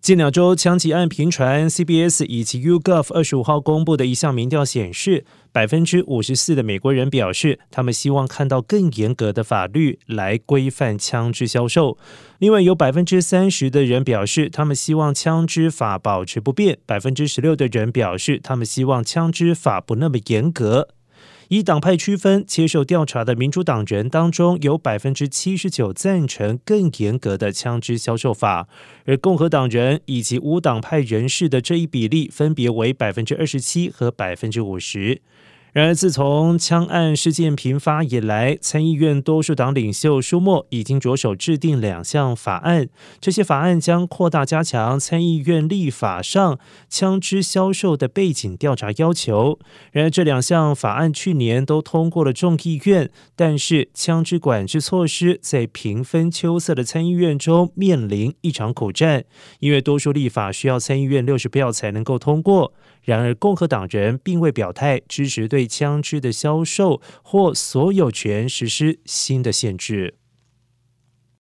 近两周枪击案频传，CBS 以及 YouGov 二十五号公布的一项民调显示，百分之五十四的美国人表示，他们希望看到更严格的法律来规范枪支销售。另外，有百分之三十的人表示，他们希望枪支法保持不变；百分之十六的人表示，他们希望枪支法不那么严格。以党派区分，接受调查的民主党人当中，有百分之七十九赞成更严格的枪支销售法，而共和党人以及无党派人士的这一比例分别为百分之二十七和百分之五十。然而，自从枪案事件频发以来，参议院多数党领袖舒默已经着手制定两项法案。这些法案将扩大加强参议院立法上枪支销售的背景调查要求。然而，这两项法案去年都通过了众议院，但是枪支管制措施在平分秋色的参议院中面临一场苦战，因为多数立法需要参议院六十票才能够通过。然而，共和党人并未表态支持对对枪支的销售或所有权实施新的限制。